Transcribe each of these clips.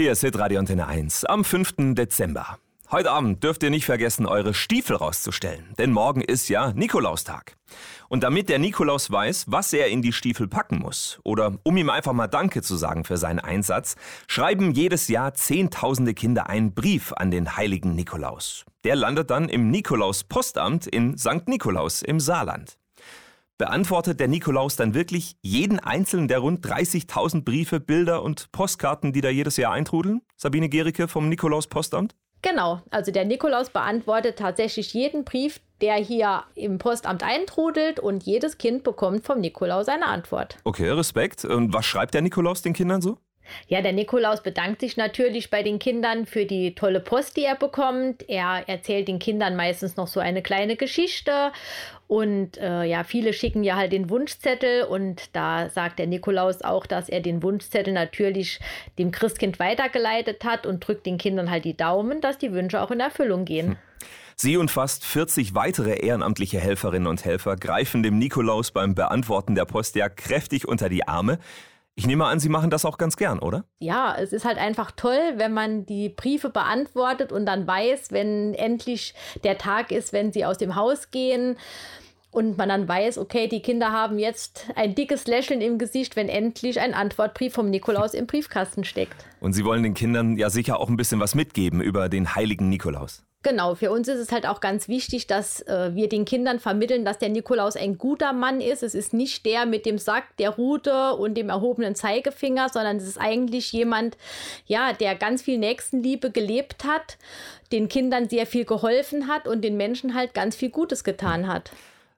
Hier ist Hitradio Antenne 1 am 5. Dezember. Heute Abend dürft ihr nicht vergessen, eure Stiefel rauszustellen, denn morgen ist ja Nikolaustag. Und damit der Nikolaus weiß, was er in die Stiefel packen muss, oder um ihm einfach mal Danke zu sagen für seinen Einsatz, schreiben jedes Jahr Zehntausende Kinder einen Brief an den heiligen Nikolaus. Der landet dann im Nikolaus-Postamt in St. Nikolaus im Saarland. Beantwortet der Nikolaus dann wirklich jeden einzelnen der rund 30.000 Briefe, Bilder und Postkarten, die da jedes Jahr eintrudeln? Sabine Gericke vom Nikolaus-Postamt? Genau, also der Nikolaus beantwortet tatsächlich jeden Brief, der hier im Postamt eintrudelt und jedes Kind bekommt vom Nikolaus eine Antwort. Okay, Respekt. Und was schreibt der Nikolaus den Kindern so? Ja, der Nikolaus bedankt sich natürlich bei den Kindern für die tolle Post, die er bekommt. Er erzählt den Kindern meistens noch so eine kleine Geschichte. Und äh, ja, viele schicken ja halt den Wunschzettel und da sagt der Nikolaus auch, dass er den Wunschzettel natürlich dem Christkind weitergeleitet hat und drückt den Kindern halt die Daumen, dass die Wünsche auch in Erfüllung gehen. Hm. Sie und fast 40 weitere ehrenamtliche Helferinnen und Helfer greifen dem Nikolaus beim Beantworten der Post ja kräftig unter die Arme. Ich nehme an, Sie machen das auch ganz gern, oder? Ja, es ist halt einfach toll, wenn man die Briefe beantwortet und dann weiß, wenn endlich der Tag ist, wenn sie aus dem Haus gehen und man dann weiß, okay, die Kinder haben jetzt ein dickes Lächeln im Gesicht, wenn endlich ein Antwortbrief vom Nikolaus im Briefkasten steckt. Und Sie wollen den Kindern ja sicher auch ein bisschen was mitgeben über den heiligen Nikolaus. Genau, für uns ist es halt auch ganz wichtig, dass äh, wir den Kindern vermitteln, dass der Nikolaus ein guter Mann ist. Es ist nicht der mit dem Sack, der Rute und dem erhobenen Zeigefinger, sondern es ist eigentlich jemand, ja, der ganz viel Nächstenliebe gelebt hat, den Kindern sehr viel geholfen hat und den Menschen halt ganz viel Gutes getan hat.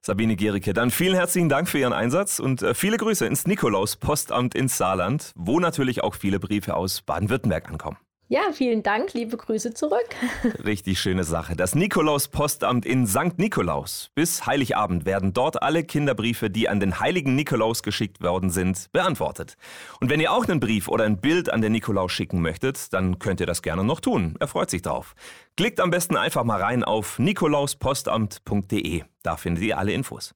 Sabine Gericke, dann vielen herzlichen Dank für Ihren Einsatz und äh, viele Grüße ins Nikolaus-Postamt ins Saarland, wo natürlich auch viele Briefe aus Baden-Württemberg ankommen. Ja, vielen Dank, liebe Grüße zurück. Richtig schöne Sache. Das Nikolaus-Postamt in St. Nikolaus. Bis Heiligabend werden dort alle Kinderbriefe, die an den heiligen Nikolaus geschickt worden sind, beantwortet. Und wenn ihr auch einen Brief oder ein Bild an den Nikolaus schicken möchtet, dann könnt ihr das gerne noch tun. Er freut sich drauf. Klickt am besten einfach mal rein auf nikolauspostamt.de. Da findet ihr alle Infos.